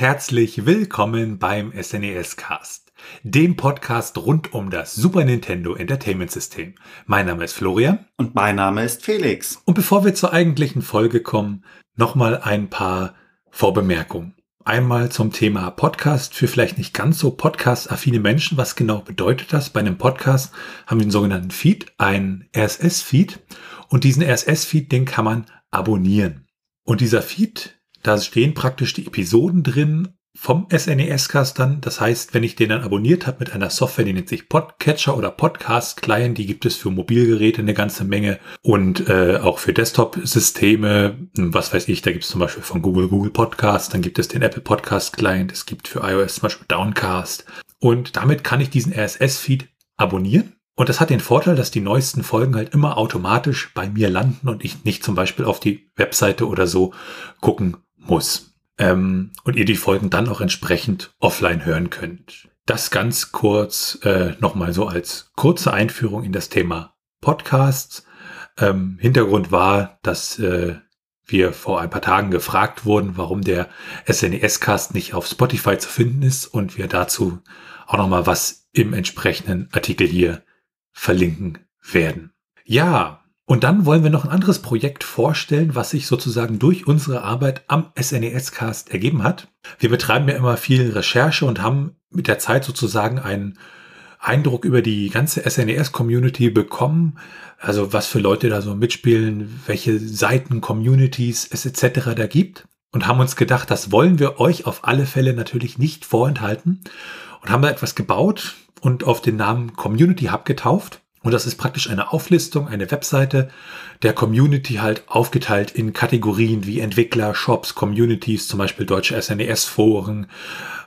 Herzlich willkommen beim SNES Cast, dem Podcast rund um das Super Nintendo Entertainment System. Mein Name ist Florian. Und mein Name ist Felix. Und bevor wir zur eigentlichen Folge kommen, nochmal ein paar Vorbemerkungen. Einmal zum Thema Podcast für vielleicht nicht ganz so podcast-affine Menschen. Was genau bedeutet das? Bei einem Podcast haben wir den sogenannten Feed, einen RSS-Feed. Und diesen RSS-Feed, den kann man abonnieren. Und dieser Feed da stehen praktisch die Episoden drin vom SNES-Cast dann. Das heißt, wenn ich den dann abonniert habe mit einer Software, die nennt sich Podcatcher oder Podcast Client, die gibt es für Mobilgeräte eine ganze Menge und äh, auch für Desktop-Systeme. Was weiß ich, da gibt es zum Beispiel von Google Google Podcast, dann gibt es den Apple Podcast Client, es gibt für iOS zum Beispiel Downcast. Und damit kann ich diesen RSS-Feed abonnieren und das hat den Vorteil, dass die neuesten Folgen halt immer automatisch bei mir landen und ich nicht zum Beispiel auf die Webseite oder so gucken muss. Ähm, und ihr die Folgen dann auch entsprechend offline hören könnt. Das ganz kurz äh, nochmal so als kurze Einführung in das Thema Podcasts. Ähm, Hintergrund war, dass äh, wir vor ein paar Tagen gefragt wurden, warum der SNES-Cast nicht auf Spotify zu finden ist und wir dazu auch nochmal was im entsprechenden Artikel hier verlinken werden. Ja, und dann wollen wir noch ein anderes Projekt vorstellen, was sich sozusagen durch unsere Arbeit am SNES-Cast ergeben hat. Wir betreiben ja immer viel Recherche und haben mit der Zeit sozusagen einen Eindruck über die ganze SNES-Community bekommen. Also was für Leute da so mitspielen, welche Seiten, Communities es etc. da gibt. Und haben uns gedacht, das wollen wir euch auf alle Fälle natürlich nicht vorenthalten. Und haben da etwas gebaut und auf den Namen Community Hub getauft. Und das ist praktisch eine Auflistung, eine Webseite der Community halt aufgeteilt in Kategorien wie Entwickler, Shops, Communities, zum Beispiel deutsche SNES-Foren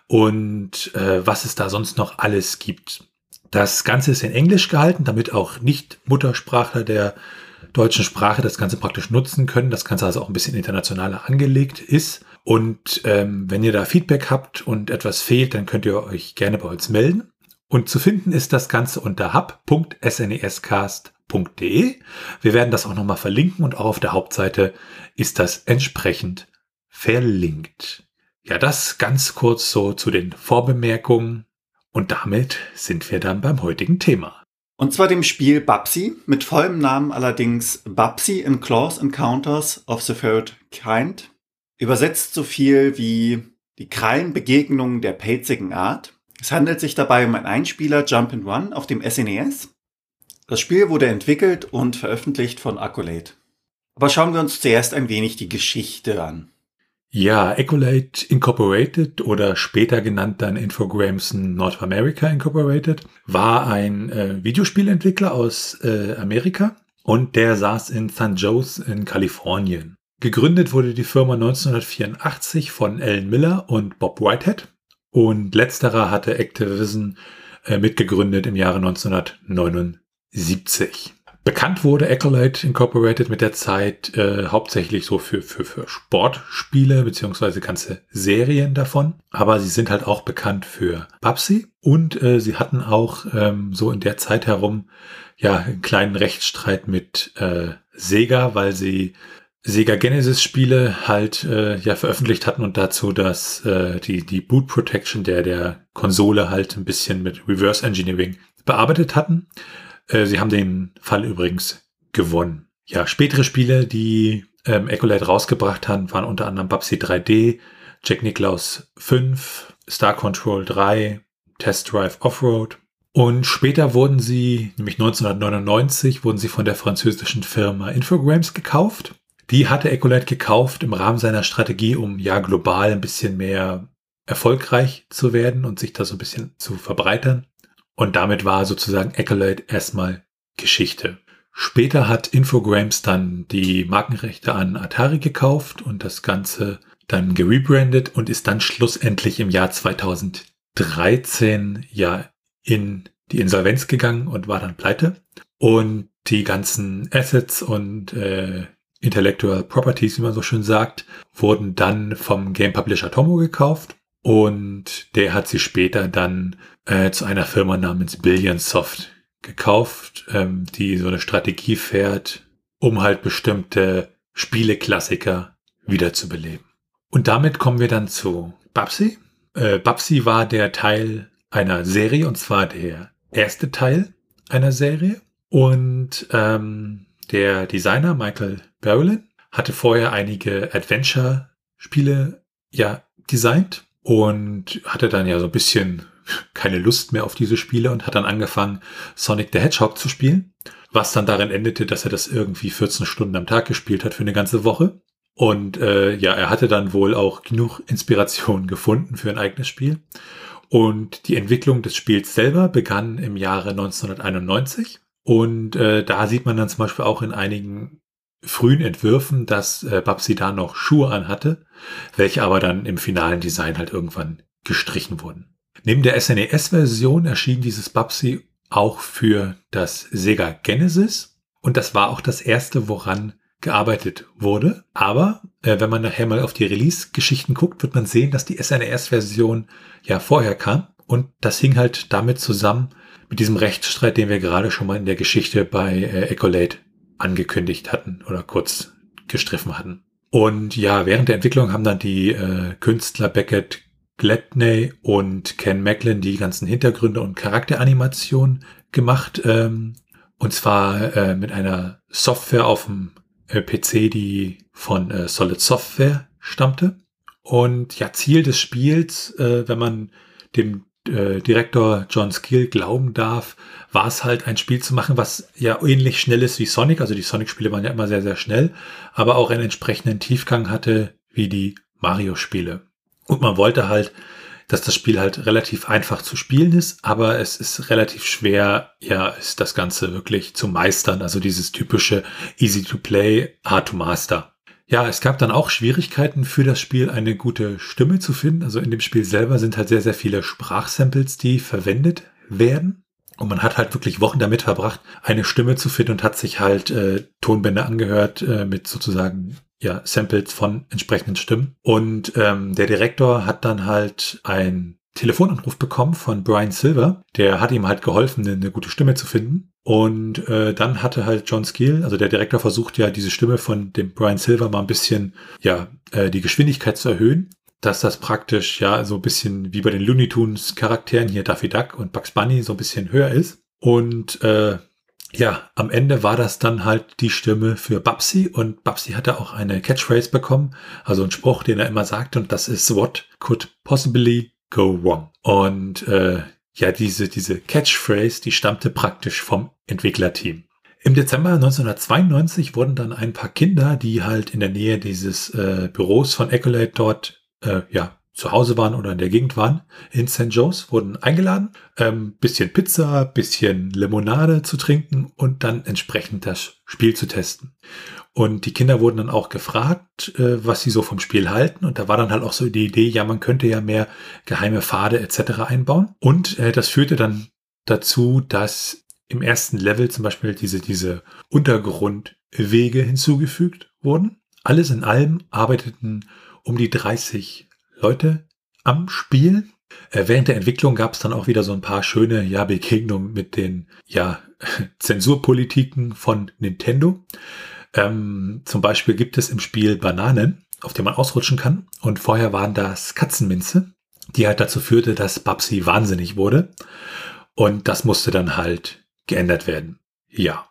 und äh, was es da sonst noch alles gibt. Das Ganze ist in Englisch gehalten, damit auch nicht Muttersprachler der deutschen Sprache das Ganze praktisch nutzen können. Das Ganze also auch ein bisschen internationaler angelegt ist. Und ähm, wenn ihr da Feedback habt und etwas fehlt, dann könnt ihr euch gerne bei uns melden. Und zu finden ist das Ganze unter hub.snescast.de. Wir werden das auch nochmal verlinken und auch auf der Hauptseite ist das entsprechend verlinkt. Ja, das ganz kurz so zu den Vorbemerkungen. Und damit sind wir dann beim heutigen Thema. Und zwar dem Spiel Babsy, mit vollem Namen allerdings Babsy in Claws Encounters of the Third Kind. Übersetzt so viel wie die Krallenbegegnungen der pelzigen Art. Es handelt sich dabei um ein Einspieler Jump and Run auf dem SNES. E das Spiel wurde entwickelt und veröffentlicht von Accolade. Aber schauen wir uns zuerst ein wenig die Geschichte an. Ja, Accolade Incorporated oder später genannt dann Infogrames North America Incorporated war ein äh, Videospielentwickler aus äh, Amerika und der saß in St. Joe's in Kalifornien. Gegründet wurde die Firma 1984 von Alan Miller und Bob Whitehead und letzterer hatte Activision äh, mitgegründet im Jahre 1979. Bekannt wurde Accolade Incorporated mit der Zeit äh, hauptsächlich so für, für, für Sportspiele beziehungsweise ganze Serien davon. Aber sie sind halt auch bekannt für Pupsy und äh, sie hatten auch ähm, so in der Zeit herum ja einen kleinen Rechtsstreit mit äh, Sega, weil sie Sega Genesis Spiele halt äh, ja veröffentlicht hatten und dazu, dass äh, die die Boot Protection der der Konsole halt ein bisschen mit Reverse Engineering bearbeitet hatten. Äh, sie haben den Fall übrigens gewonnen. Ja, spätere Spiele, die ähm, Ecolite rausgebracht haben, waren unter anderem Babsy 3D, Jack Nicklaus 5, Star Control 3, Test Drive Offroad. Und später wurden sie, nämlich 1999, wurden sie von der französischen Firma Infogrames gekauft die hatte Ecolite gekauft im Rahmen seiner Strategie, um ja global ein bisschen mehr erfolgreich zu werden und sich da so ein bisschen zu verbreitern. Und damit war sozusagen Ecolite erstmal Geschichte. Später hat Infogrames dann die Markenrechte an Atari gekauft und das Ganze dann gerebrandet und ist dann schlussendlich im Jahr 2013 ja in die Insolvenz gegangen und war dann pleite. Und die ganzen Assets und äh, Intellectual Properties, wie man so schön sagt, wurden dann vom Game Publisher Tomo gekauft und der hat sie später dann äh, zu einer Firma namens Billionsoft gekauft, ähm, die so eine Strategie fährt, um halt bestimmte Spieleklassiker wiederzubeleben. Und damit kommen wir dann zu Babsi. Äh, Babsi war der Teil einer Serie, und zwar der erste Teil einer Serie. Und ähm, der Designer Michael Berlin hatte vorher einige Adventure-Spiele ja designt und hatte dann ja so ein bisschen keine Lust mehr auf diese Spiele und hat dann angefangen, Sonic the Hedgehog zu spielen, was dann darin endete, dass er das irgendwie 14 Stunden am Tag gespielt hat für eine ganze Woche. Und äh, ja, er hatte dann wohl auch genug Inspiration gefunden für ein eigenes Spiel. Und die Entwicklung des Spiels selber begann im Jahre 1991. Und äh, da sieht man dann zum Beispiel auch in einigen frühen Entwürfen, dass äh, Babsi da noch Schuhe anhatte, welche aber dann im finalen Design halt irgendwann gestrichen wurden. Neben der SNES-Version erschien dieses Babsi auch für das Sega Genesis und das war auch das erste, woran gearbeitet wurde. Aber äh, wenn man nachher mal auf die Release-Geschichten guckt, wird man sehen, dass die SNES-Version ja vorher kam und das hing halt damit zusammen mit diesem Rechtsstreit, den wir gerade schon mal in der Geschichte bei äh, Ecolate angekündigt hatten oder kurz gestriffen hatten. Und ja, während der Entwicklung haben dann die äh, Künstler Beckett Gladney und Ken Macklin die ganzen Hintergründe und Charakteranimationen gemacht. Ähm, und zwar äh, mit einer Software auf dem äh, PC, die von äh, Solid Software stammte. Und ja, Ziel des Spiels, äh, wenn man dem äh, Direktor John Skill glauben darf, war es halt ein Spiel zu machen, was ja ähnlich schnell ist wie Sonic. Also die Sonic-Spiele waren ja immer sehr, sehr schnell, aber auch einen entsprechenden Tiefgang hatte wie die Mario-Spiele. Und man wollte halt, dass das Spiel halt relativ einfach zu spielen ist, aber es ist relativ schwer, ja, ist das Ganze wirklich zu meistern. Also dieses typische easy to play, hard to master. Ja, es gab dann auch Schwierigkeiten für das Spiel, eine gute Stimme zu finden. Also in dem Spiel selber sind halt sehr, sehr viele Sprachsamples, die verwendet werden. Und man hat halt wirklich Wochen damit verbracht, eine Stimme zu finden und hat sich halt äh, Tonbänder angehört äh, mit sozusagen ja, Samples von entsprechenden Stimmen. Und ähm, der Direktor hat dann halt ein Telefonanruf bekommen von Brian Silver. Der hat ihm halt geholfen, eine gute Stimme zu finden. Und äh, dann hatte halt John Skeel, also der Direktor, versucht ja diese Stimme von dem Brian Silver mal ein bisschen, ja, äh, die Geschwindigkeit zu erhöhen, dass das praktisch ja so ein bisschen wie bei den Looney Tunes Charakteren hier Daffy Duck und Bugs Bunny so ein bisschen höher ist. Und äh, ja, am Ende war das dann halt die Stimme für Babsi und Babsi hatte auch eine Catchphrase bekommen, also ein Spruch, den er immer sagte und das ist What could possibly go wrong? Und äh, ja, diese, diese Catchphrase, die stammte praktisch vom Entwicklerteam. Im Dezember 1992 wurden dann ein paar Kinder, die halt in der Nähe dieses äh, Büros von Accolade dort äh, ja, zu Hause waren oder in der Gegend waren, in St. Joe's, wurden eingeladen, ähm, bisschen Pizza, bisschen Limonade zu trinken und dann entsprechend das Spiel zu testen. Und die Kinder wurden dann auch gefragt, äh, was sie so vom Spiel halten. Und da war dann halt auch so die Idee, ja, man könnte ja mehr geheime Pfade etc. einbauen. Und äh, das führte dann dazu, dass im ersten Level zum Beispiel diese, diese Untergrundwege hinzugefügt wurden. Alles in allem arbeiteten um die 30 Leute am Spiel. Äh, während der Entwicklung gab es dann auch wieder so ein paar schöne ja, Begegnungen mit den ja, Zensurpolitiken von Nintendo. Ähm, zum Beispiel gibt es im Spiel Bananen, auf denen man ausrutschen kann. Und vorher waren das Katzenminze, die halt dazu führte, dass Babsi wahnsinnig wurde. Und das musste dann halt geändert werden. Ja.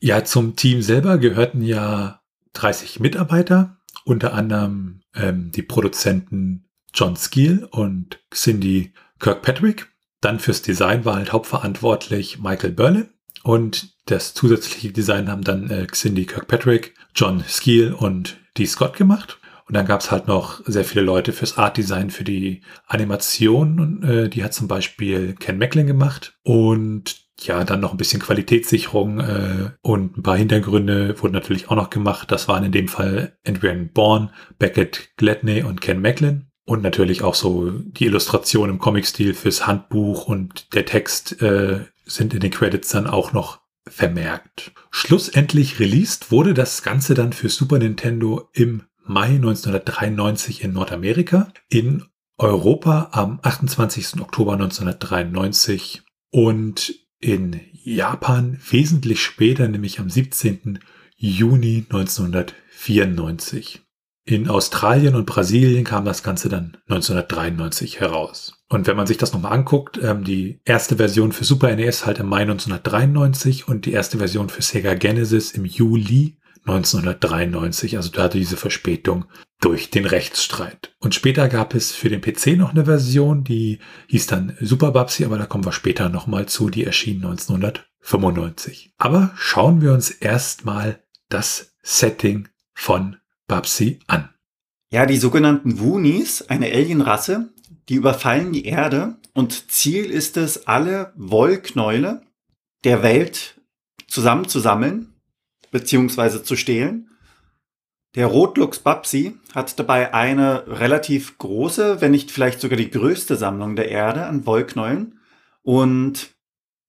Ja, zum Team selber gehörten ja 30 Mitarbeiter, unter anderem ähm, die Produzenten John Skeel und Cindy Kirkpatrick. Dann fürs Design war halt hauptverantwortlich Michael Berlin. Und das zusätzliche Design haben dann äh, Cindy Kirkpatrick, John Skeel und Dee Scott gemacht. Und dann gab es halt noch sehr viele Leute fürs Art Design, für die Animation. Äh, die hat zum Beispiel Ken Macklin gemacht. Und ja, dann noch ein bisschen Qualitätssicherung äh, und ein paar Hintergründe wurden natürlich auch noch gemacht. Das waren in dem Fall Adrian Bourne, Beckett Gladney und Ken Macklin. Und natürlich auch so die Illustration im Comic-Stil fürs Handbuch und der Text äh, sind in den Credits dann auch noch vermerkt. Schlussendlich released wurde das Ganze dann für Super Nintendo im Mai 1993 in Nordamerika, in Europa am 28. Oktober 1993 und in Japan wesentlich später, nämlich am 17. Juni 1994. In Australien und Brasilien kam das Ganze dann 1993 heraus. Und wenn man sich das nochmal anguckt, ähm, die erste Version für Super NES halt im Mai 1993 und die erste Version für Sega Genesis im Juli 1993. Also da hatte diese Verspätung durch den Rechtsstreit. Und später gab es für den PC noch eine Version, die hieß dann Super Babsi, aber da kommen wir später nochmal zu, die erschien 1995. Aber schauen wir uns erstmal das Setting von Babsi an. Ja, die sogenannten Woonies, eine Alienrasse, die überfallen die Erde und Ziel ist es, alle Wollknäule der Welt zusammenzusammeln bzw. zu stehlen. Der Rotluchs Babsi hat dabei eine relativ große, wenn nicht vielleicht sogar die größte Sammlung der Erde an Wollknäulen und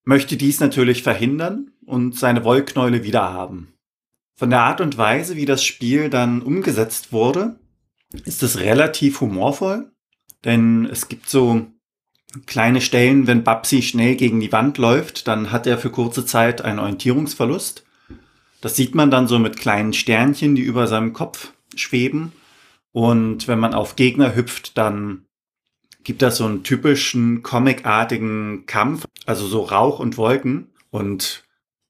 möchte dies natürlich verhindern und seine Wollknäule wiederhaben. Von der Art und Weise, wie das Spiel dann umgesetzt wurde, ist es relativ humorvoll, denn es gibt so kleine Stellen, wenn Babsi schnell gegen die Wand läuft, dann hat er für kurze Zeit einen Orientierungsverlust. Das sieht man dann so mit kleinen Sternchen, die über seinem Kopf schweben. Und wenn man auf Gegner hüpft, dann gibt das so einen typischen comicartigen Kampf, also so Rauch und Wolken. Und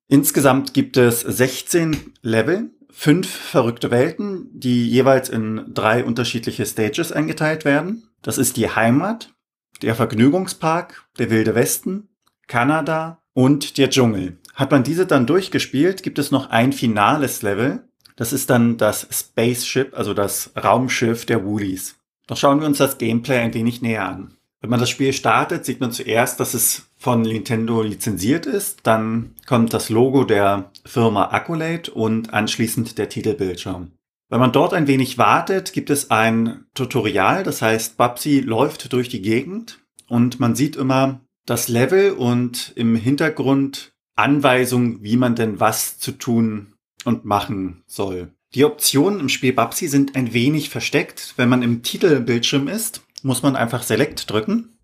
Insgesamt gibt es 16 Level, fünf verrückte Welten, die jeweils in drei unterschiedliche Stages eingeteilt werden. Das ist die Heimat, der Vergnügungspark, der Wilde Westen, Kanada und der Dschungel. Hat man diese dann durchgespielt, gibt es noch ein finales Level. Das ist dann das Spaceship, also das Raumschiff der Woolies. Doch schauen wir uns das Gameplay ein wenig näher an. Wenn man das Spiel startet, sieht man zuerst, dass es von Nintendo lizenziert ist. Dann kommt das Logo der Firma Accolade und anschließend der Titelbildschirm. Wenn man dort ein wenig wartet, gibt es ein Tutorial, das heißt, Babsi läuft durch die Gegend und man sieht immer das Level und im Hintergrund Anweisungen, wie man denn was zu tun und machen soll. Die Optionen im Spiel Babsi sind ein wenig versteckt. Wenn man im Titelbildschirm ist, muss man einfach Select drücken.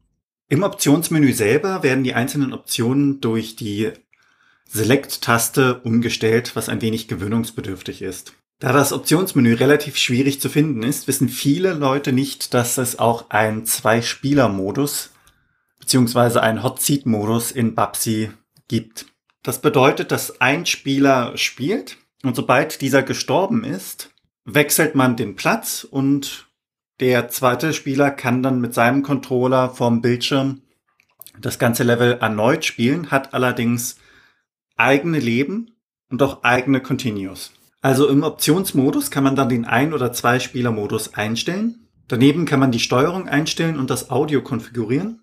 Im Optionsmenü selber werden die einzelnen Optionen durch die Select-Taste umgestellt, was ein wenig gewöhnungsbedürftig ist. Da das Optionsmenü relativ schwierig zu finden ist, wissen viele Leute nicht, dass es auch einen Zwei-Spieler-Modus bzw. einen Hot-Seat-Modus in Babsi gibt. Das bedeutet, dass ein Spieler spielt und sobald dieser gestorben ist, wechselt man den Platz und der zweite Spieler kann dann mit seinem Controller vom Bildschirm das ganze Level erneut spielen, hat allerdings eigene Leben und auch eigene Continues. Also im Optionsmodus kann man dann den Ein- oder Zwei-Spieler-Modus einstellen. Daneben kann man die Steuerung einstellen und das Audio konfigurieren.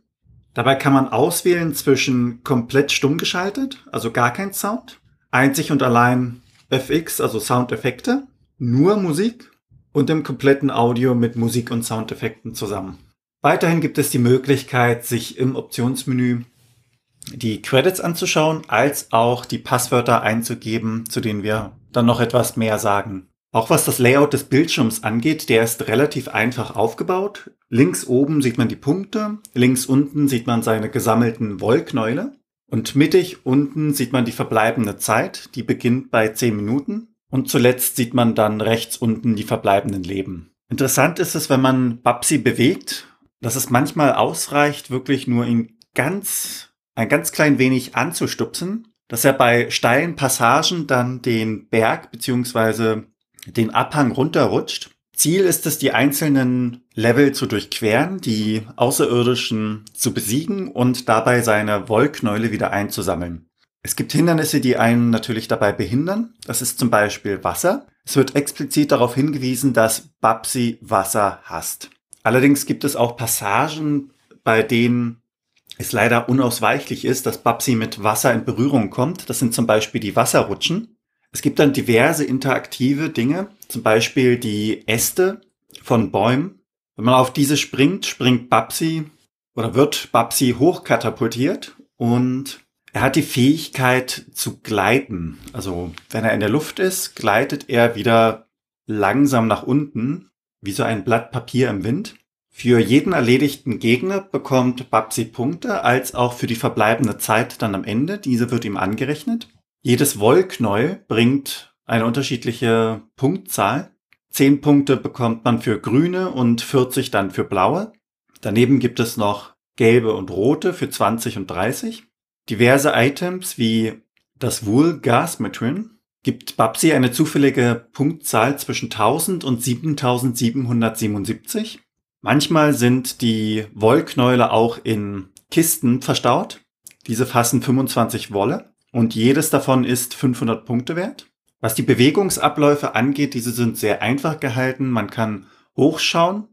Dabei kann man auswählen zwischen komplett stumm geschaltet, also gar kein Sound, einzig und allein FX, also Soundeffekte, nur Musik und im kompletten Audio mit Musik und Soundeffekten zusammen. Weiterhin gibt es die Möglichkeit, sich im Optionsmenü die Credits anzuschauen, als auch die Passwörter einzugeben, zu denen wir dann noch etwas mehr sagen. Auch was das Layout des Bildschirms angeht, der ist relativ einfach aufgebaut. Links oben sieht man die Punkte, links unten sieht man seine gesammelten Wollknäule und mittig unten sieht man die verbleibende Zeit, die beginnt bei 10 Minuten und zuletzt sieht man dann rechts unten die verbleibenden Leben. Interessant ist es, wenn man Babsi bewegt, dass es manchmal ausreicht, wirklich nur ihn ganz, ein ganz klein wenig anzustupsen, dass er bei steilen Passagen dann den Berg beziehungsweise den Abhang runterrutscht. Ziel ist es, die einzelnen Level zu durchqueren, die Außerirdischen zu besiegen und dabei seine Wollknäule wieder einzusammeln. Es gibt Hindernisse, die einen natürlich dabei behindern. Das ist zum Beispiel Wasser. Es wird explizit darauf hingewiesen, dass Babsi Wasser hasst. Allerdings gibt es auch Passagen, bei denen es leider unausweichlich ist, dass Babsi mit Wasser in Berührung kommt. Das sind zum Beispiel die Wasserrutschen. Es gibt dann diverse interaktive Dinge, zum Beispiel die Äste von Bäumen. Wenn man auf diese springt, springt Babsi oder wird Babsi hochkatapultiert und er hat die Fähigkeit zu gleiten. Also wenn er in der Luft ist, gleitet er wieder langsam nach unten, wie so ein Blatt Papier im Wind. Für jeden erledigten Gegner bekommt Babsi Punkte, als auch für die verbleibende Zeit dann am Ende. Diese wird ihm angerechnet. Jedes Wollknäuel bringt eine unterschiedliche Punktzahl. 10 Punkte bekommt man für grüne und 40 dann für blaue. Daneben gibt es noch gelbe und rote für 20 und 30. Diverse Items wie das Wool Gas Matrin gibt Babsi eine zufällige Punktzahl zwischen 1000 und 7777. Manchmal sind die Wollknäule auch in Kisten verstaut. Diese fassen 25 Wolle und jedes davon ist 500 Punkte wert. Was die Bewegungsabläufe angeht, diese sind sehr einfach gehalten. Man kann hochschauen,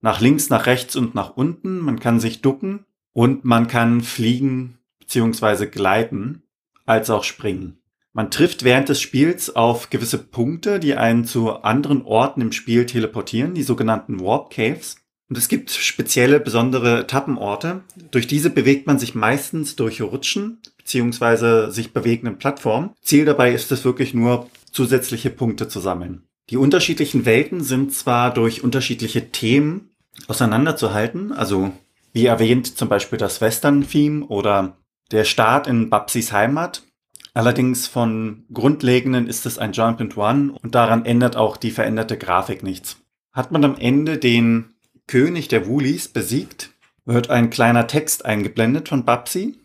nach links, nach rechts und nach unten. Man kann sich ducken und man kann fliegen bzw. gleiten als auch springen. Man trifft während des Spiels auf gewisse Punkte, die einen zu anderen Orten im Spiel teleportieren, die sogenannten Warp Caves. Und es gibt spezielle, besondere Etappenorte. Durch diese bewegt man sich meistens durch Rutschen beziehungsweise sich bewegenden Plattformen. Ziel dabei ist es wirklich nur, zusätzliche Punkte zu sammeln. Die unterschiedlichen Welten sind zwar durch unterschiedliche Themen auseinanderzuhalten, also wie erwähnt zum Beispiel das Western-Theme oder der Start in Babsis Heimat. Allerdings von Grundlegenden ist es ein Jump and One und daran ändert auch die veränderte Grafik nichts. Hat man am Ende den König der Woolies besiegt, wird ein kleiner Text eingeblendet von Babsi,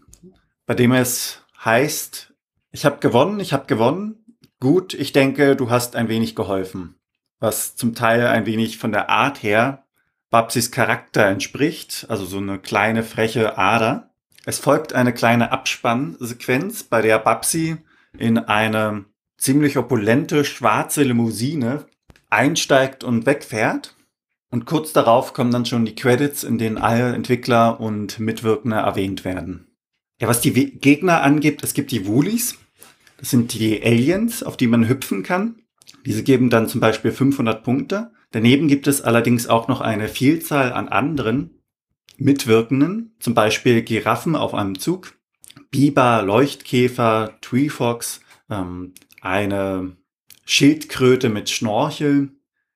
bei dem es heißt, ich habe gewonnen, ich habe gewonnen. Gut, ich denke, du hast ein wenig geholfen. Was zum Teil ein wenig von der Art her Babsis Charakter entspricht, also so eine kleine freche Ader. Es folgt eine kleine Abspannsequenz, bei der Babsi in eine ziemlich opulente schwarze Limousine einsteigt und wegfährt. Und kurz darauf kommen dann schon die Credits, in denen alle Entwickler und Mitwirkende erwähnt werden. Ja, was die Gegner angibt, es gibt die Woolies. Das sind die Aliens, auf die man hüpfen kann. Diese geben dann zum Beispiel 500 Punkte. Daneben gibt es allerdings auch noch eine Vielzahl an anderen Mitwirkenden, zum Beispiel Giraffen auf einem Zug, Biber, Leuchtkäfer, Treefox, ähm, eine Schildkröte mit Schnorchel,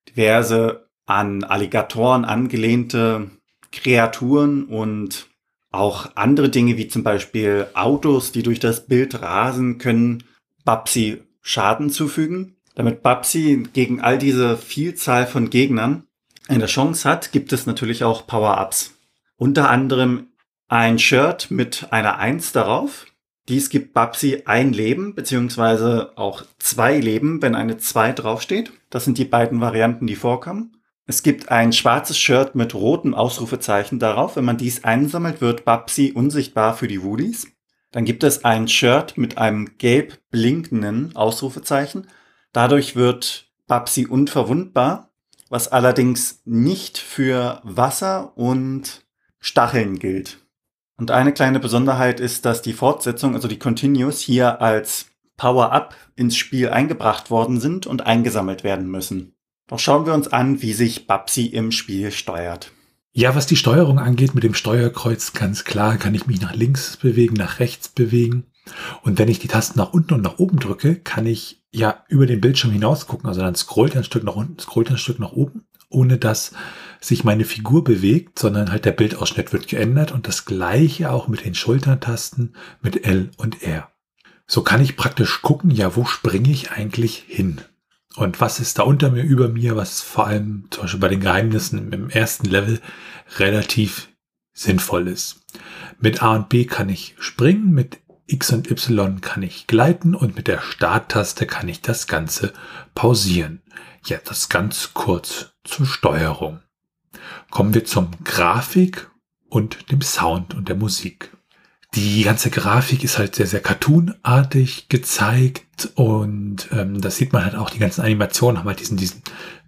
diverse an Alligatoren angelehnte Kreaturen und auch andere Dinge wie zum Beispiel Autos, die durch das Bild rasen, können Babsi Schaden zufügen. Damit Babsi gegen all diese Vielzahl von Gegnern eine Chance hat, gibt es natürlich auch Power-Ups. Unter anderem ein Shirt mit einer Eins darauf. Dies gibt Babsi ein Leben, beziehungsweise auch zwei Leben, wenn eine zwei draufsteht. Das sind die beiden Varianten, die vorkommen. Es gibt ein schwarzes Shirt mit rotem Ausrufezeichen darauf. Wenn man dies einsammelt, wird Babsi unsichtbar für die Woolies. Dann gibt es ein Shirt mit einem gelb blinkenden Ausrufezeichen. Dadurch wird Babsi unverwundbar, was allerdings nicht für Wasser und Stacheln gilt. Und eine kleine Besonderheit ist, dass die Fortsetzung, also die Continues, hier als Power-Up ins Spiel eingebracht worden sind und eingesammelt werden müssen. Doch schauen wir uns an, wie sich Babsi im Spiel steuert. Ja, was die Steuerung angeht, mit dem Steuerkreuz ganz klar kann ich mich nach links bewegen, nach rechts bewegen. Und wenn ich die Tasten nach unten und nach oben drücke, kann ich ja über den Bildschirm hinaus gucken. Also dann scrollt ein Stück nach unten, scrollt ein Stück nach oben, ohne dass sich meine Figur bewegt, sondern halt der Bildausschnitt wird geändert und das gleiche auch mit den Schultertasten mit L und R. So kann ich praktisch gucken, ja, wo springe ich eigentlich hin? Und was ist da unter mir, über mir, was vor allem zum Beispiel bei den Geheimnissen im ersten Level relativ sinnvoll ist. Mit A und B kann ich springen, mit X und Y kann ich gleiten und mit der Starttaste kann ich das Ganze pausieren. Ja, das ganz kurz zur Steuerung. Kommen wir zum Grafik und dem Sound und der Musik. Die ganze Grafik ist halt sehr, sehr cartoonartig gezeigt und ähm, das sieht man halt auch, die ganzen Animationen haben halt diesen, diesen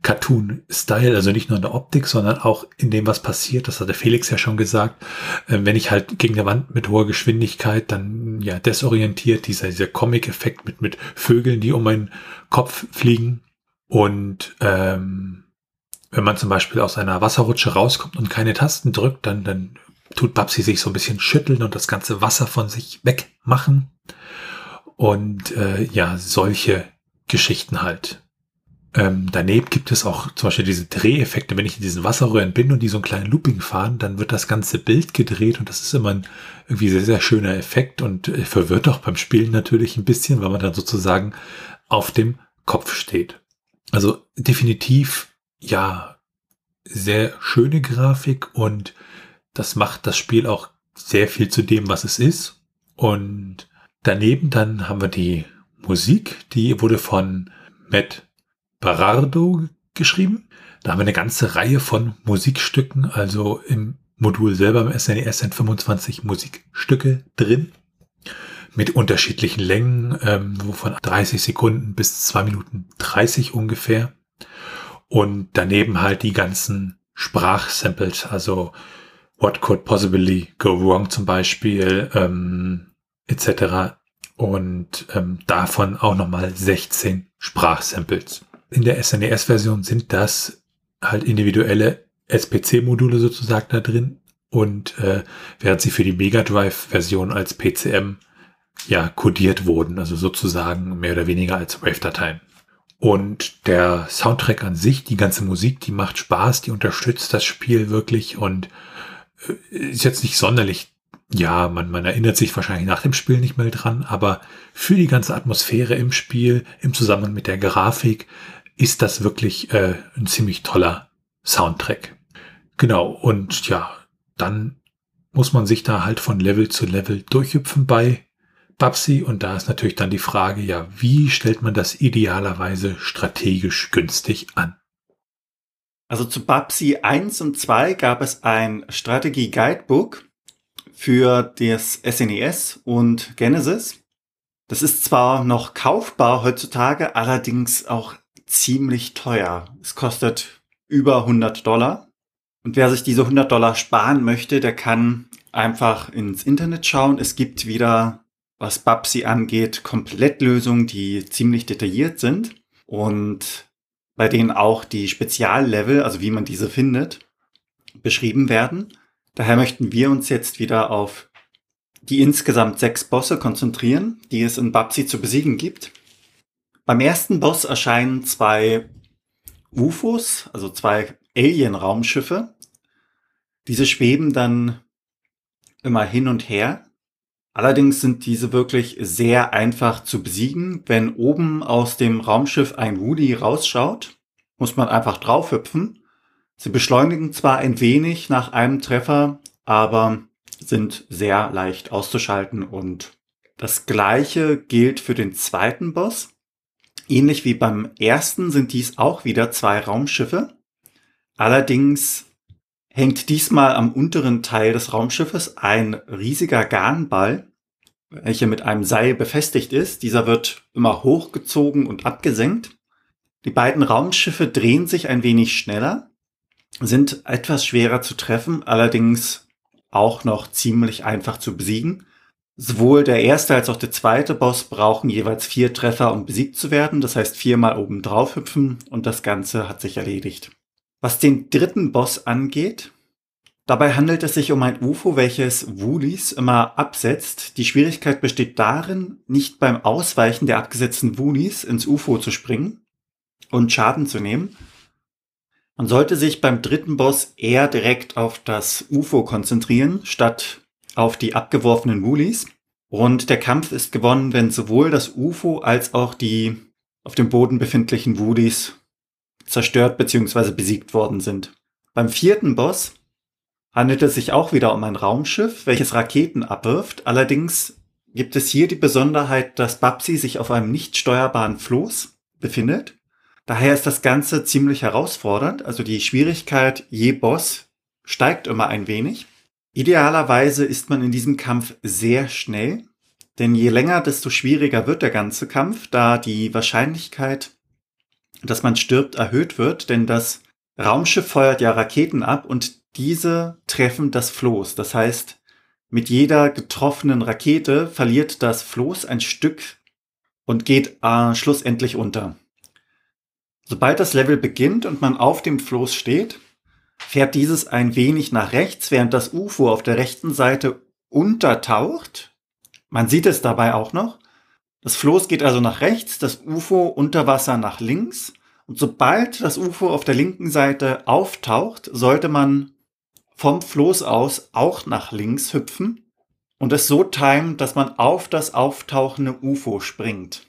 Cartoon-Style, also nicht nur in der Optik, sondern auch in dem, was passiert. Das hat der Felix ja schon gesagt. Ähm, wenn ich halt gegen der Wand mit hoher Geschwindigkeit dann ja desorientiert, dieser, dieser Comic-Effekt mit, mit Vögeln, die um meinen Kopf fliegen und ähm, wenn man zum Beispiel aus einer Wasserrutsche rauskommt und keine Tasten drückt, dann, dann tut Babsi sich so ein bisschen schütteln und das ganze Wasser von sich wegmachen. Und äh, ja, solche Geschichten halt. Ähm, daneben gibt es auch zum Beispiel diese Dreheffekte. Wenn ich in diesen Wasserröhren bin und die so einen kleinen Looping fahren, dann wird das ganze Bild gedreht und das ist immer ein irgendwie sehr, sehr schöner Effekt und äh, verwirrt auch beim Spielen natürlich ein bisschen, weil man dann sozusagen auf dem Kopf steht. Also definitiv, ja, sehr schöne Grafik und das macht das Spiel auch sehr viel zu dem, was es ist. Und daneben dann haben wir die Musik, die wurde von Matt Barardo geschrieben. Da haben wir eine ganze Reihe von Musikstücken, also im Modul selber im SNES sind 25 Musikstücke drin mit unterschiedlichen Längen, ähm, von 30 Sekunden bis 2 Minuten 30 ungefähr. Und daneben halt die ganzen Sprachsamples, also What could possibly go wrong zum Beispiel, ähm, etc. Und ähm, davon auch nochmal 16 Sprachsamples. In der SNES-Version sind das halt individuelle SPC-Module sozusagen da drin und äh, während sie für die Mega Drive-Version als PCM ja kodiert wurden, also sozusagen mehr oder weniger als Wave-Dateien. Und der Soundtrack an sich, die ganze Musik, die macht Spaß, die unterstützt das Spiel wirklich und ist jetzt nicht sonderlich, ja, man, man erinnert sich wahrscheinlich nach dem Spiel nicht mehr dran, aber für die ganze Atmosphäre im Spiel, im Zusammenhang mit der Grafik, ist das wirklich äh, ein ziemlich toller Soundtrack. Genau, und ja, dann muss man sich da halt von Level zu Level durchhüpfen bei Babsi. Und da ist natürlich dann die Frage, ja, wie stellt man das idealerweise strategisch günstig an? Also zu Babsi 1 und 2 gab es ein Strategie-Guidebook für das SNES e und Genesis. Das ist zwar noch kaufbar heutzutage, allerdings auch ziemlich teuer. Es kostet über 100 Dollar. Und wer sich diese 100 Dollar sparen möchte, der kann einfach ins Internet schauen. Es gibt wieder, was Babsi angeht, Komplettlösungen, die ziemlich detailliert sind und bei denen auch die Speziallevel, also wie man diese findet, beschrieben werden. Daher möchten wir uns jetzt wieder auf die insgesamt sechs Bosse konzentrieren, die es in Babsi zu besiegen gibt. Beim ersten Boss erscheinen zwei UFOs, also zwei Alien-Raumschiffe. Diese schweben dann immer hin und her. Allerdings sind diese wirklich sehr einfach zu besiegen. Wenn oben aus dem Raumschiff ein Woody rausschaut, muss man einfach draufhüpfen. Sie beschleunigen zwar ein wenig nach einem Treffer, aber sind sehr leicht auszuschalten und das gleiche gilt für den zweiten Boss. Ähnlich wie beim ersten sind dies auch wieder zwei Raumschiffe. Allerdings hängt diesmal am unteren Teil des Raumschiffes ein riesiger Garnball, welcher mit einem Seil befestigt ist. Dieser wird immer hochgezogen und abgesenkt. Die beiden Raumschiffe drehen sich ein wenig schneller, sind etwas schwerer zu treffen, allerdings auch noch ziemlich einfach zu besiegen. Sowohl der erste als auch der zweite Boss brauchen jeweils vier Treffer, um besiegt zu werden. Das heißt viermal oben drauf hüpfen und das Ganze hat sich erledigt. Was den dritten Boss angeht, dabei handelt es sich um ein UFO, welches Woolies immer absetzt. Die Schwierigkeit besteht darin, nicht beim Ausweichen der abgesetzten Woolies ins UFO zu springen und Schaden zu nehmen. Man sollte sich beim dritten Boss eher direkt auf das UFO konzentrieren, statt auf die abgeworfenen Woolies. Und der Kampf ist gewonnen, wenn sowohl das UFO als auch die auf dem Boden befindlichen Woolies zerstört bzw. besiegt worden sind. Beim vierten Boss handelt es sich auch wieder um ein Raumschiff, welches Raketen abwirft. Allerdings gibt es hier die Besonderheit, dass Babsi sich auf einem nicht steuerbaren Floß befindet. Daher ist das Ganze ziemlich herausfordernd. Also die Schwierigkeit je Boss steigt immer ein wenig. Idealerweise ist man in diesem Kampf sehr schnell, denn je länger, desto schwieriger wird der ganze Kampf, da die Wahrscheinlichkeit dass man stirbt, erhöht wird, denn das Raumschiff feuert ja Raketen ab und diese treffen das Floß. Das heißt, mit jeder getroffenen Rakete verliert das Floß ein Stück und geht äh, schlussendlich unter. Sobald das Level beginnt und man auf dem Floß steht, fährt dieses ein wenig nach rechts, während das UFO auf der rechten Seite untertaucht. Man sieht es dabei auch noch. Das Floß geht also nach rechts, das UFO unter Wasser nach links. Und sobald das UFO auf der linken Seite auftaucht, sollte man vom Floß aus auch nach links hüpfen und es so timen, dass man auf das auftauchende UFO springt.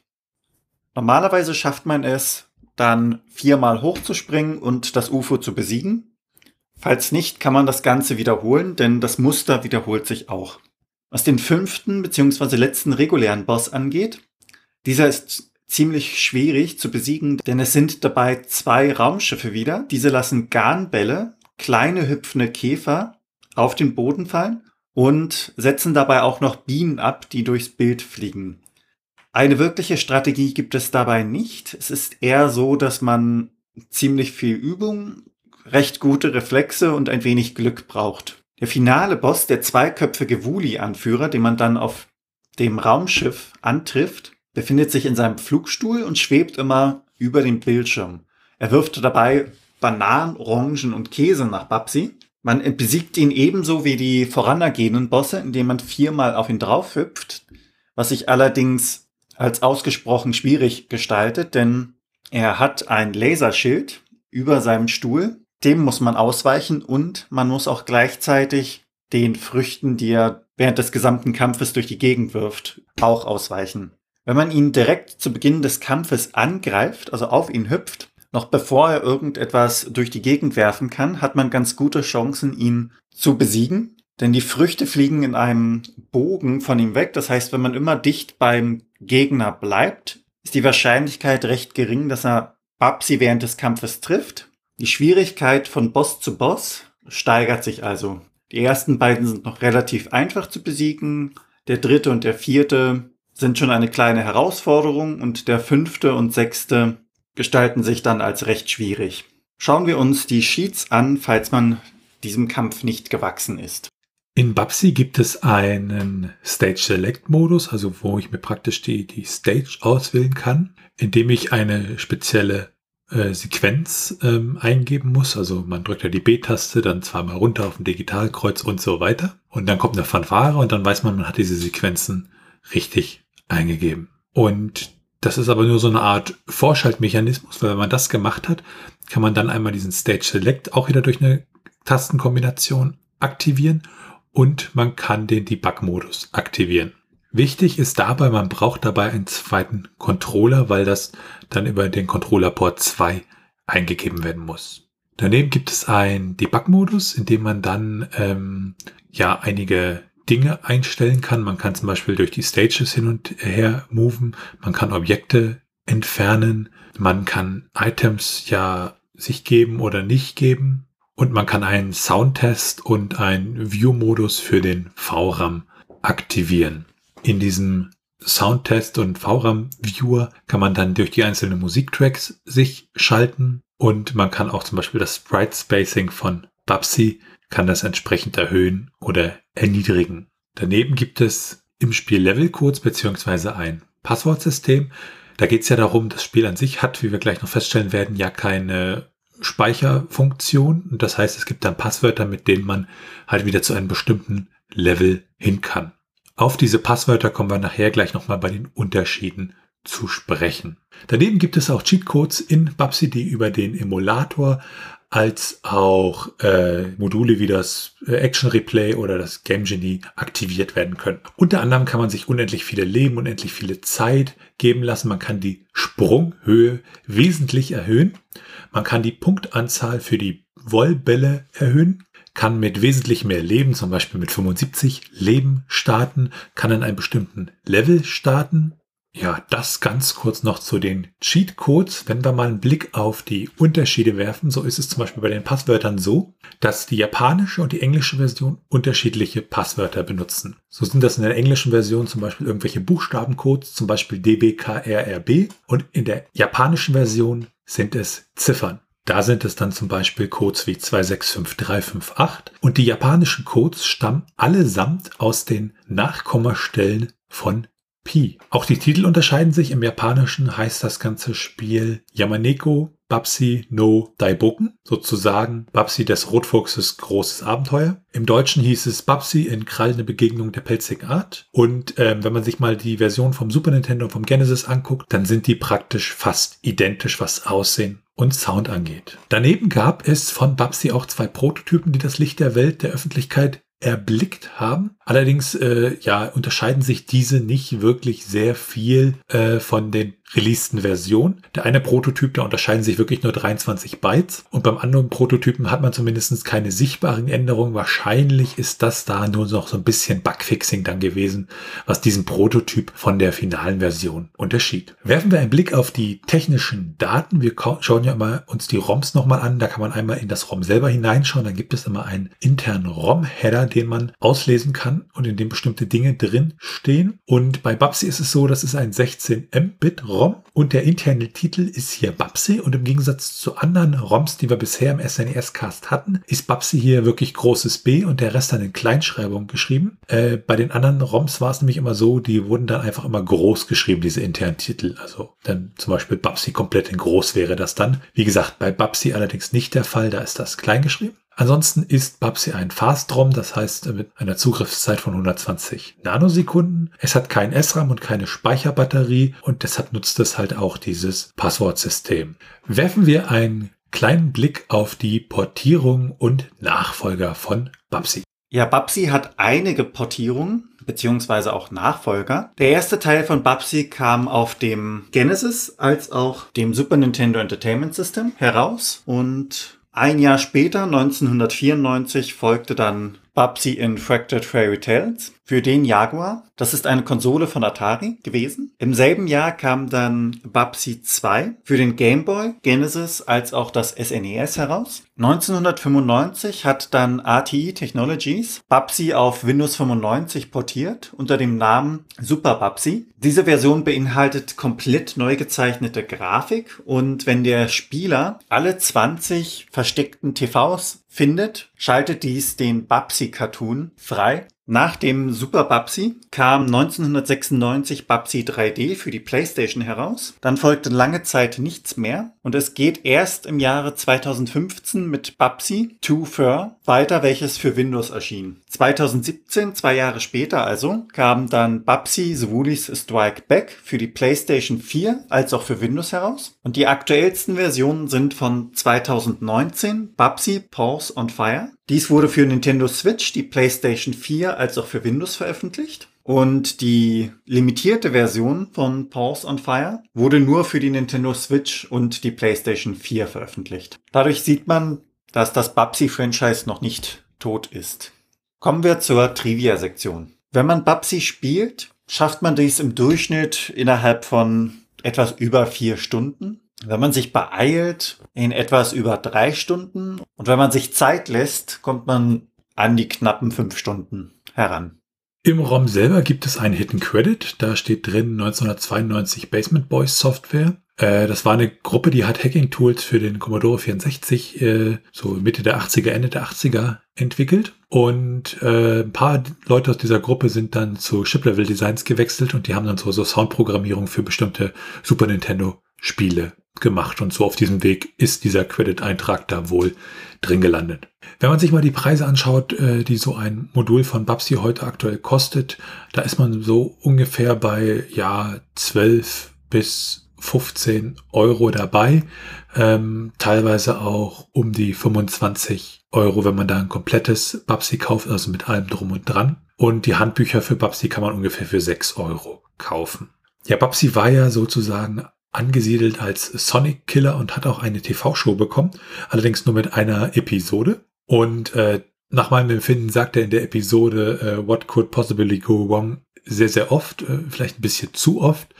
Normalerweise schafft man es dann viermal hochzuspringen und das UFO zu besiegen. Falls nicht, kann man das Ganze wiederholen, denn das Muster wiederholt sich auch. Was den fünften bzw. letzten regulären Boss angeht, dieser ist ziemlich schwierig zu besiegen, denn es sind dabei zwei Raumschiffe wieder. Diese lassen Garnbälle, kleine hüpfende Käfer, auf den Boden fallen und setzen dabei auch noch Bienen ab, die durchs Bild fliegen. Eine wirkliche Strategie gibt es dabei nicht. Es ist eher so, dass man ziemlich viel Übung, recht gute Reflexe und ein wenig Glück braucht. Der finale Boss, der zweiköpfige Wuli-Anführer, den man dann auf dem Raumschiff antrifft, befindet sich in seinem Flugstuhl und schwebt immer über dem Bildschirm. Er wirft dabei Bananen, Orangen und Käse nach Babsi. Man besiegt ihn ebenso wie die voranergehenden Bosse, indem man viermal auf ihn drauf hüpft, was sich allerdings als ausgesprochen schwierig gestaltet, denn er hat ein Laserschild über seinem Stuhl, dem muss man ausweichen und man muss auch gleichzeitig den Früchten, die er während des gesamten Kampfes durch die Gegend wirft, auch ausweichen. Wenn man ihn direkt zu Beginn des Kampfes angreift, also auf ihn hüpft, noch bevor er irgendetwas durch die Gegend werfen kann, hat man ganz gute Chancen, ihn zu besiegen. Denn die Früchte fliegen in einem Bogen von ihm weg. Das heißt, wenn man immer dicht beim Gegner bleibt, ist die Wahrscheinlichkeit recht gering, dass er Babsi während des Kampfes trifft. Die Schwierigkeit von Boss zu Boss steigert sich also. Die ersten beiden sind noch relativ einfach zu besiegen. Der dritte und der vierte sind schon eine kleine Herausforderung und der fünfte und sechste gestalten sich dann als recht schwierig. Schauen wir uns die Sheets an, falls man diesem Kampf nicht gewachsen ist. In Babsi gibt es einen Stage Select Modus, also wo ich mir praktisch die, die Stage auswählen kann, indem ich eine spezielle äh, Sequenz ähm, eingeben muss. Also man drückt ja die B-Taste, dann zweimal runter auf dem Digitalkreuz und so weiter. Und dann kommt eine Fanfare und dann weiß man, man hat diese Sequenzen richtig eingegeben. Und das ist aber nur so eine Art Vorschaltmechanismus, weil wenn man das gemacht hat, kann man dann einmal diesen Stage Select auch wieder durch eine Tastenkombination aktivieren und man kann den Debug-Modus aktivieren. Wichtig ist dabei, man braucht dabei einen zweiten Controller, weil das dann über den Controller Port 2 eingegeben werden muss. Daneben gibt es einen Debug-Modus, in dem man dann ähm, ja einige Dinge einstellen kann. Man kann zum Beispiel durch die Stages hin und her moven. Man kann Objekte entfernen. Man kann Items ja sich geben oder nicht geben. Und man kann einen Soundtest und einen View-Modus für den VRAM aktivieren. In diesem Soundtest und VRAM-Viewer kann man dann durch die einzelnen Musiktracks sich schalten und man kann auch zum Beispiel das Sprite Spacing von Babsy kann das entsprechend erhöhen oder erniedrigen. Daneben gibt es im Spiel Levelcodes beziehungsweise ein Passwortsystem. Da geht es ja darum, das Spiel an sich hat, wie wir gleich noch feststellen werden, ja keine Speicherfunktion. Und das heißt, es gibt dann Passwörter, mit denen man halt wieder zu einem bestimmten Level hin kann. Auf diese Passwörter kommen wir nachher gleich nochmal bei den Unterschieden zu sprechen. Daneben gibt es auch Cheatcodes in die über den Emulator als auch äh, Module wie das äh, Action Replay oder das Game Genie aktiviert werden können. Unter anderem kann man sich unendlich viele Leben, unendlich viele Zeit geben lassen. Man kann die Sprunghöhe wesentlich erhöhen. Man kann die Punktanzahl für die Wollbälle erhöhen kann mit wesentlich mehr Leben, zum Beispiel mit 75 Leben starten, kann in einem bestimmten Level starten ja, das ganz kurz noch zu den Cheatcodes. Wenn wir mal einen Blick auf die Unterschiede werfen, so ist es zum Beispiel bei den Passwörtern so, dass die japanische und die englische Version unterschiedliche Passwörter benutzen. So sind das in der englischen Version zum Beispiel irgendwelche Buchstabencodes, zum Beispiel DBKRRB und in der japanischen Version sind es Ziffern. Da sind es dann zum Beispiel Codes wie 265358 und die japanischen Codes stammen allesamt aus den Nachkommastellen von Pi. Auch die Titel unterscheiden sich. Im Japanischen heißt das ganze Spiel Yamaneko Babsi no Daiboken, sozusagen Babsi des Rotfuchses großes Abenteuer. Im Deutschen hieß es Babsi in krallende Begegnung der pelzigen Art. Und ähm, wenn man sich mal die Version vom Super Nintendo und vom Genesis anguckt, dann sind die praktisch fast identisch, was Aussehen und Sound angeht. Daneben gab es von Babsi auch zwei Prototypen, die das Licht der Welt der Öffentlichkeit erblickt haben. Allerdings äh, ja unterscheiden sich diese nicht wirklich sehr viel äh, von den releaseden Version. Der eine Prototyp, da unterscheiden sich wirklich nur 23 Bytes und beim anderen Prototypen hat man zumindest keine sichtbaren Änderungen. Wahrscheinlich ist das da nur noch so ein bisschen Bugfixing dann gewesen, was diesen Prototyp von der finalen Version unterschied. Werfen wir einen Blick auf die technischen Daten. Wir schauen ja mal uns die ROMs nochmal an. Da kann man einmal in das ROM selber hineinschauen. Dann gibt es immer einen internen ROM-Header, den man auslesen kann und in dem bestimmte Dinge drin stehen. Und bei Babsi ist es so, das ist ein 16 Mbit ROM und der interne Titel ist hier Babsi und im Gegensatz zu anderen ROMs, die wir bisher im SNES-Cast hatten, ist Babsi hier wirklich großes B und der Rest dann in Kleinschreibung geschrieben. Äh, bei den anderen ROMs war es nämlich immer so, die wurden dann einfach immer groß geschrieben, diese internen Titel. Also dann zum Beispiel Babsi komplett in groß wäre das dann. Wie gesagt, bei Babsi allerdings nicht der Fall, da ist das klein geschrieben. Ansonsten ist Babsi ein Fast-ROM, das heißt mit einer Zugriffszeit von 120 Nanosekunden. Es hat kein SRAM und keine Speicherbatterie und deshalb nutzt es halt auch dieses Passwortsystem. Werfen wir einen kleinen Blick auf die Portierung und Nachfolger von Babsi. Ja, Babsi hat einige Portierungen beziehungsweise auch Nachfolger. Der erste Teil von Babsi kam auf dem Genesis als auch dem Super Nintendo Entertainment System heraus und ein Jahr später, 1994, folgte dann Babsy in Fractured Fairy Tales für den Jaguar. Das ist eine Konsole von Atari gewesen. Im selben Jahr kam dann Babsy 2 für den Game Boy, Genesis als auch das SNES e heraus. 1995 hat dann RTE Technologies Babsy auf Windows 95 portiert unter dem Namen Super Babsy. Diese Version beinhaltet komplett neu gezeichnete Grafik und wenn der Spieler alle 20 versteckten TVs findet, schaltet dies den Babsy-Cartoon frei nach dem Super Babsy kam 1996 Babsy 3D für die PlayStation heraus. Dann folgte lange Zeit nichts mehr und es geht erst im Jahre 2015 mit Babsy 2 Fur weiter, welches für Windows erschien. 2017, zwei Jahre später also, kam dann Babsy The Woolies Strike Back für die PlayStation 4 als auch für Windows heraus. Und die aktuellsten Versionen sind von 2019 Babsy Pause on Fire dies wurde für Nintendo Switch, die PlayStation 4 als auch für Windows veröffentlicht. Und die limitierte Version von Pause on Fire wurde nur für die Nintendo Switch und die PlayStation 4 veröffentlicht. Dadurch sieht man, dass das Babsy-Franchise noch nicht tot ist. Kommen wir zur Trivia-Sektion. Wenn man Babsy spielt, schafft man dies im Durchschnitt innerhalb von etwas über vier Stunden. Wenn man sich beeilt, in etwas über drei Stunden. Und wenn man sich Zeit lässt, kommt man an die knappen fünf Stunden heran. Im ROM selber gibt es einen Hidden Credit. Da steht drin 1992 Basement Boys Software. Äh, das war eine Gruppe, die hat Hacking-Tools für den Commodore 64 äh, so Mitte der 80er, Ende der 80er entwickelt. Und äh, ein paar Leute aus dieser Gruppe sind dann zu Chip-Level Designs gewechselt und die haben dann so, so Soundprogrammierung für bestimmte Super Nintendo Spiele gemacht und so auf diesem Weg ist dieser Credit-Eintrag da wohl drin gelandet. Wenn man sich mal die Preise anschaut, äh, die so ein Modul von Babsi heute aktuell kostet, da ist man so ungefähr bei ja 12 bis 15 Euro dabei, ähm, teilweise auch um die 25 Euro, wenn man da ein komplettes Babsi kauft, also mit allem drum und dran. Und die Handbücher für Babsi kann man ungefähr für 6 Euro kaufen. Ja, Babsi war ja sozusagen angesiedelt als Sonic Killer und hat auch eine TV-Show bekommen, allerdings nur mit einer Episode. Und äh, nach meinem Empfinden sagt er in der Episode äh, What Could Possibly Go Wrong sehr, sehr oft, äh, vielleicht ein bisschen zu oft.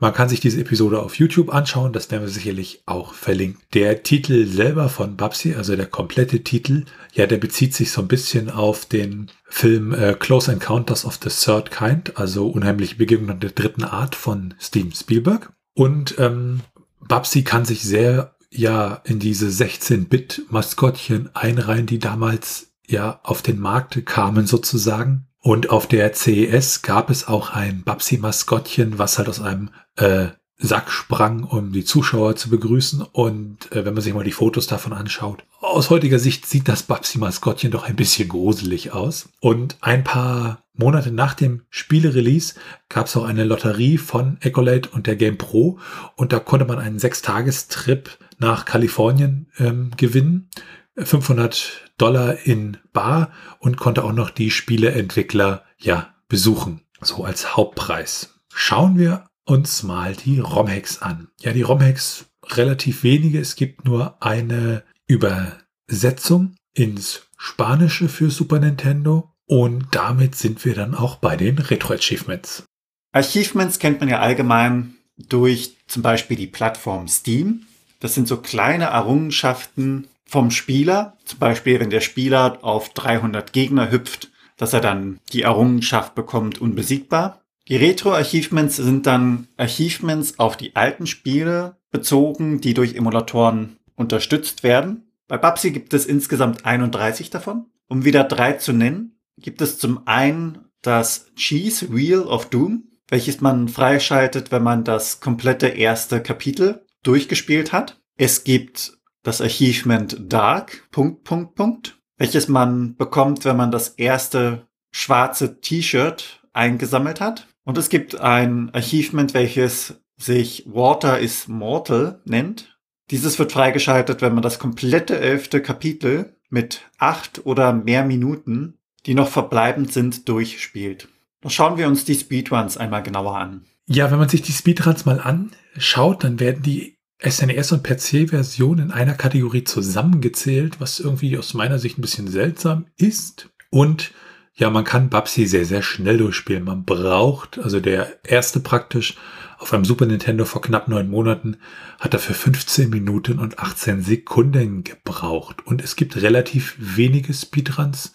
Man kann sich diese Episode auf YouTube anschauen, das werden wir sicherlich auch verlinken. Der Titel selber von Babsi, also der komplette Titel, ja, der bezieht sich so ein bisschen auf den Film äh, Close Encounters of the Third Kind, also unheimliche Begegnungen der dritten Art von Steven Spielberg. Und ähm, Babsi kann sich sehr ja in diese 16-Bit-Maskottchen einreihen, die damals ja auf den Markt kamen sozusagen. Und auf der CES gab es auch ein Babsi-Maskottchen, was halt aus einem äh, Sack sprang, um die Zuschauer zu begrüßen. Und äh, wenn man sich mal die Fotos davon anschaut, aus heutiger Sicht sieht das Babsi-Maskottchen doch ein bisschen gruselig aus. Und ein paar Monate nach dem Spielerelease gab es auch eine Lotterie von Ecolate und der Game Pro. Und da konnte man einen Sechstagestrip nach Kalifornien ähm, gewinnen 500 Dollar in Bar und konnte auch noch die Spieleentwickler ja besuchen. So als Hauptpreis. Schauen wir uns mal die ROM-Hacks an. Ja, die ROM-Hacks relativ wenige. Es gibt nur eine Übersetzung ins Spanische für Super Nintendo. Und damit sind wir dann auch bei den Retro-Achievements. Achievements kennt man ja allgemein durch zum Beispiel die Plattform Steam. Das sind so kleine Errungenschaften vom Spieler. Zum Beispiel, wenn der Spieler auf 300 Gegner hüpft, dass er dann die Errungenschaft bekommt, unbesiegbar. Die Retro-Achievements sind dann Achievements auf die alten Spiele bezogen, die durch Emulatoren unterstützt werden. Bei Babsi gibt es insgesamt 31 davon. Um wieder drei zu nennen, gibt es zum einen das Cheese Wheel of Doom, welches man freischaltet, wenn man das komplette erste Kapitel durchgespielt hat. Es gibt das Achievement Dark, Punkt, Punkt, Punkt, welches man bekommt, wenn man das erste schwarze T-Shirt eingesammelt hat. Und es gibt ein Achievement, welches sich Water is Mortal nennt. Dieses wird freigeschaltet, wenn man das komplette elfte Kapitel mit acht oder mehr Minuten, die noch verbleibend sind, durchspielt. Doch schauen wir uns die Speedruns einmal genauer an. Ja, wenn man sich die Speedruns mal anschaut, dann werden die SNES und PC-Versionen in einer Kategorie zusammengezählt, was irgendwie aus meiner Sicht ein bisschen seltsam ist. Und ja, man kann Babsi sehr, sehr schnell durchspielen. Man braucht, also der erste praktisch auf einem Super Nintendo vor knapp neun Monaten, hat dafür 15 Minuten und 18 Sekunden gebraucht. Und es gibt relativ wenige Speedruns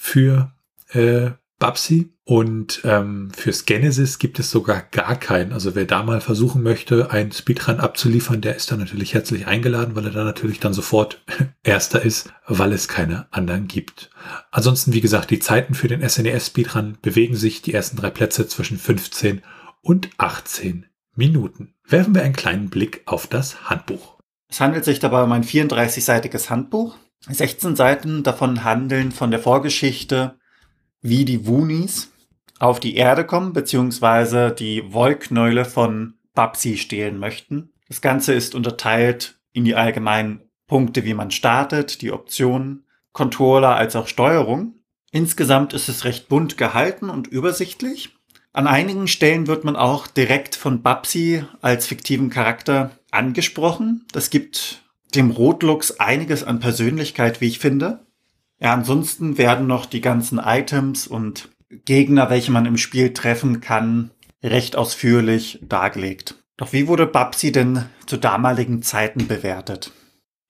für äh, Babsi. Und ähm, fürs Genesis gibt es sogar gar keinen. Also wer da mal versuchen möchte, einen Speedrun abzuliefern, der ist dann natürlich herzlich eingeladen, weil er da natürlich dann sofort erster ist, weil es keine anderen gibt. Ansonsten, wie gesagt, die Zeiten für den SNES Speedrun bewegen sich die ersten drei Plätze zwischen 15 und 18 Minuten. Werfen wir einen kleinen Blick auf das Handbuch. Es handelt sich dabei um ein 34-seitiges Handbuch. 16 Seiten davon handeln von der Vorgeschichte wie die Woonies auf die Erde kommen, beziehungsweise die Wollknäule von Babsi stehlen möchten. Das Ganze ist unterteilt in die allgemeinen Punkte, wie man startet, die Optionen, Controller als auch Steuerung. Insgesamt ist es recht bunt gehalten und übersichtlich. An einigen Stellen wird man auch direkt von Babsi als fiktiven Charakter angesprochen. Das gibt dem Rotlux einiges an Persönlichkeit, wie ich finde. Ja, ansonsten werden noch die ganzen Items und Gegner, welche man im Spiel treffen kann, recht ausführlich dargelegt. Doch wie wurde Babsi denn zu damaligen Zeiten bewertet?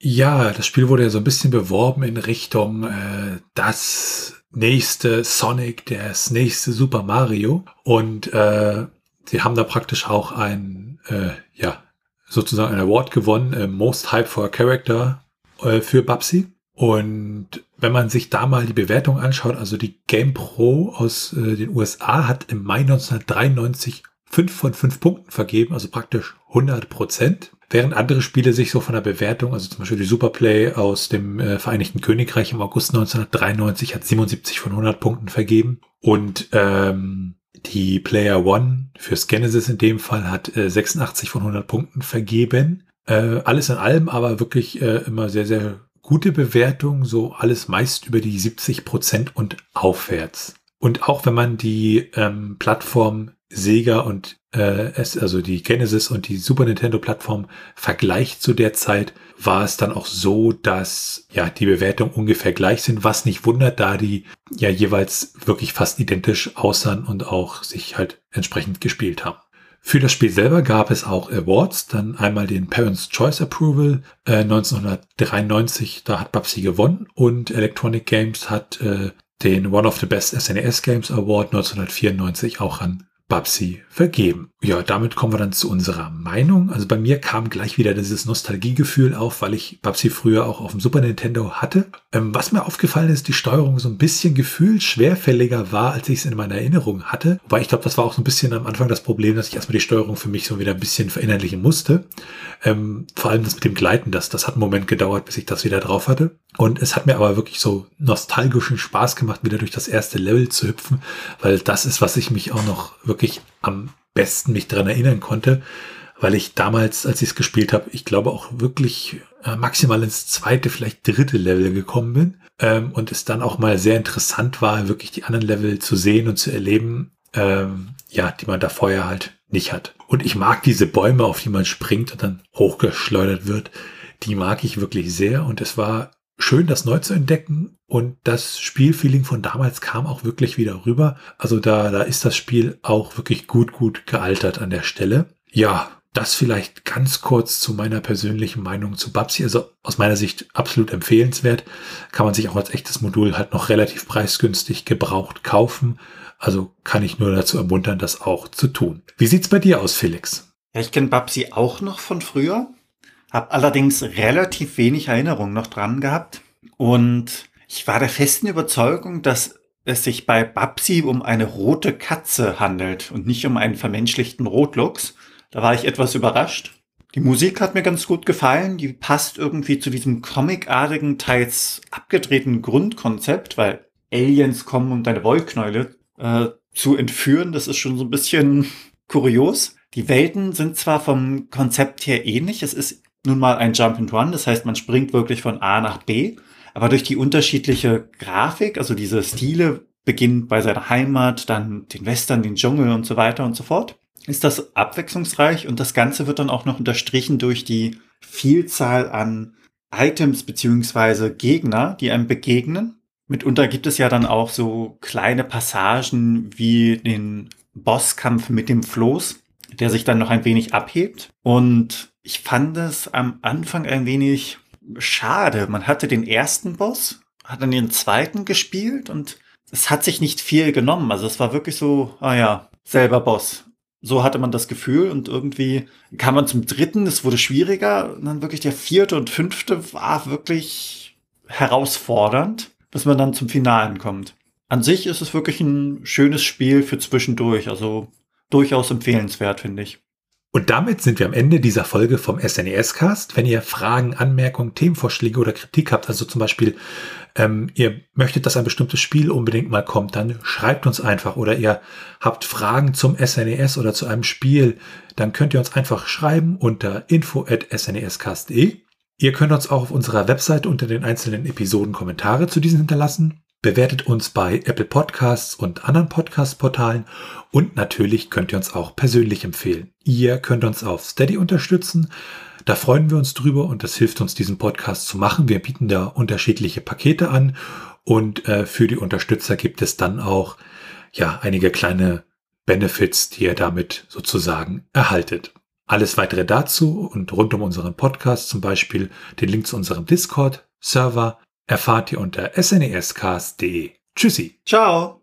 Ja, das Spiel wurde ja so ein bisschen beworben in Richtung äh, das nächste Sonic, das nächste Super Mario. Und äh, sie haben da praktisch auch ein, äh, ja, sozusagen ein Award gewonnen, äh, Most Hype for a Character äh, für Babsi. Und wenn man sich da mal die Bewertung anschaut, also die Game Pro aus äh, den USA hat im Mai 1993 fünf von fünf Punkten vergeben, also praktisch 100 Prozent. Während andere Spiele sich so von der Bewertung, also zum Beispiel die Superplay aus dem äh, Vereinigten Königreich im August 1993 hat 77 von 100 Punkten vergeben und ähm, die Player One fürs Genesis in dem Fall hat äh, 86 von 100 Punkten vergeben. Äh, alles in allem aber wirklich äh, immer sehr, sehr gute Bewertung, so alles meist über die 70 Prozent und aufwärts. Und auch wenn man die ähm, Plattform Sega und äh, es, also die Genesis und die Super Nintendo Plattform vergleicht zu der Zeit, war es dann auch so, dass ja die Bewertungen ungefähr gleich sind, was nicht wundert, da die ja jeweils wirklich fast identisch aussahen und auch sich halt entsprechend gespielt haben. Für das Spiel selber gab es auch Awards, dann einmal den Parents Choice Approval äh, 1993, da hat Babsi gewonnen und Electronic Games hat äh, den One of the Best SNES e Games Award 1994 auch an Babsi vergeben. Ja, damit kommen wir dann zu unserer Meinung. Also bei mir kam gleich wieder dieses Nostalgiegefühl auf, weil ich Babsi früher auch auf dem Super Nintendo hatte. Ähm, was mir aufgefallen ist, die Steuerung so ein bisschen gefühlt schwerfälliger war, als ich es in meiner Erinnerung hatte. Weil ich glaube, das war auch so ein bisschen am Anfang das Problem, dass ich erstmal die Steuerung für mich so wieder ein bisschen verinnerlichen musste. Ähm, vor allem das mit dem Gleiten, das, das hat einen Moment gedauert, bis ich das wieder drauf hatte. Und es hat mir aber wirklich so nostalgischen Spaß gemacht, wieder durch das erste Level zu hüpfen, weil das ist, was ich mich auch noch wirklich am besten mich dran erinnern konnte, weil ich damals, als ich es gespielt habe, ich glaube auch wirklich äh, maximal ins zweite, vielleicht dritte Level gekommen bin ähm, und es dann auch mal sehr interessant war, wirklich die anderen Level zu sehen und zu erleben, ähm, ja, die man da vorher halt nicht hat. Und ich mag diese Bäume, auf die man springt und dann hochgeschleudert wird. Die mag ich wirklich sehr und es war schön, das neu zu entdecken und das Spielfeeling von damals kam auch wirklich wieder rüber. Also da, da ist das Spiel auch wirklich gut, gut gealtert an der Stelle. Ja, das vielleicht ganz kurz zu meiner persönlichen Meinung zu Babsi. Also aus meiner Sicht absolut empfehlenswert. Kann man sich auch als echtes Modul halt noch relativ preisgünstig gebraucht kaufen. Also kann ich nur dazu ermuntern, das auch zu tun. Wie sieht's bei dir aus, Felix? Ja, ich kenne Babsi auch noch von früher. Hab allerdings relativ wenig Erinnerung noch dran gehabt. Und ich war der festen Überzeugung, dass es sich bei Babsi um eine rote Katze handelt und nicht um einen vermenschlichten Rotluchs. Da war ich etwas überrascht. Die Musik hat mir ganz gut gefallen. Die passt irgendwie zu diesem comicartigen, teils abgedrehten Grundkonzept, weil Aliens kommen, um deine Wollknäule äh, zu entführen. Das ist schon so ein bisschen kurios. Die Welten sind zwar vom Konzept her ähnlich. Es ist nun mal ein Jump and Run. Das heißt, man springt wirklich von A nach B. Aber durch die unterschiedliche Grafik, also diese Stile, beginnt bei seiner Heimat, dann den Western, den Dschungel und so weiter und so fort, ist das abwechslungsreich und das Ganze wird dann auch noch unterstrichen durch die Vielzahl an Items beziehungsweise Gegner, die einem begegnen. Mitunter gibt es ja dann auch so kleine Passagen wie den Bosskampf mit dem Floß, der sich dann noch ein wenig abhebt. Und ich fand es am Anfang ein wenig schade. Man hatte den ersten Boss, hat dann den zweiten gespielt und es hat sich nicht viel genommen. Also es war wirklich so, ah ja, selber Boss. So hatte man das Gefühl und irgendwie kam man zum dritten, es wurde schwieriger und dann wirklich der vierte und fünfte war wirklich herausfordernd, bis man dann zum Finalen kommt. An sich ist es wirklich ein schönes Spiel für zwischendurch, also durchaus empfehlenswert, finde ich. Und damit sind wir am Ende dieser Folge vom SNES-Cast. Wenn ihr Fragen, Anmerkungen, Themenvorschläge oder Kritik habt, also zum Beispiel ähm, ihr möchtet, dass ein bestimmtes Spiel unbedingt mal kommt, dann schreibt uns einfach. Oder ihr habt Fragen zum SNES oder zu einem Spiel, dann könnt ihr uns einfach schreiben unter info.snescast.de. Ihr könnt uns auch auf unserer Website unter den einzelnen Episoden Kommentare zu diesen hinterlassen. Bewertet uns bei Apple Podcasts und anderen Podcast-Portalen und natürlich könnt ihr uns auch persönlich empfehlen. Ihr könnt uns auf Steady unterstützen. Da freuen wir uns drüber und das hilft uns, diesen Podcast zu machen. Wir bieten da unterschiedliche Pakete an und äh, für die Unterstützer gibt es dann auch ja einige kleine Benefits, die ihr damit sozusagen erhaltet. Alles weitere dazu und rund um unseren Podcast, zum Beispiel den Link zu unserem Discord-Server, erfahrt ihr unter snescast.de. Tschüssi. Ciao.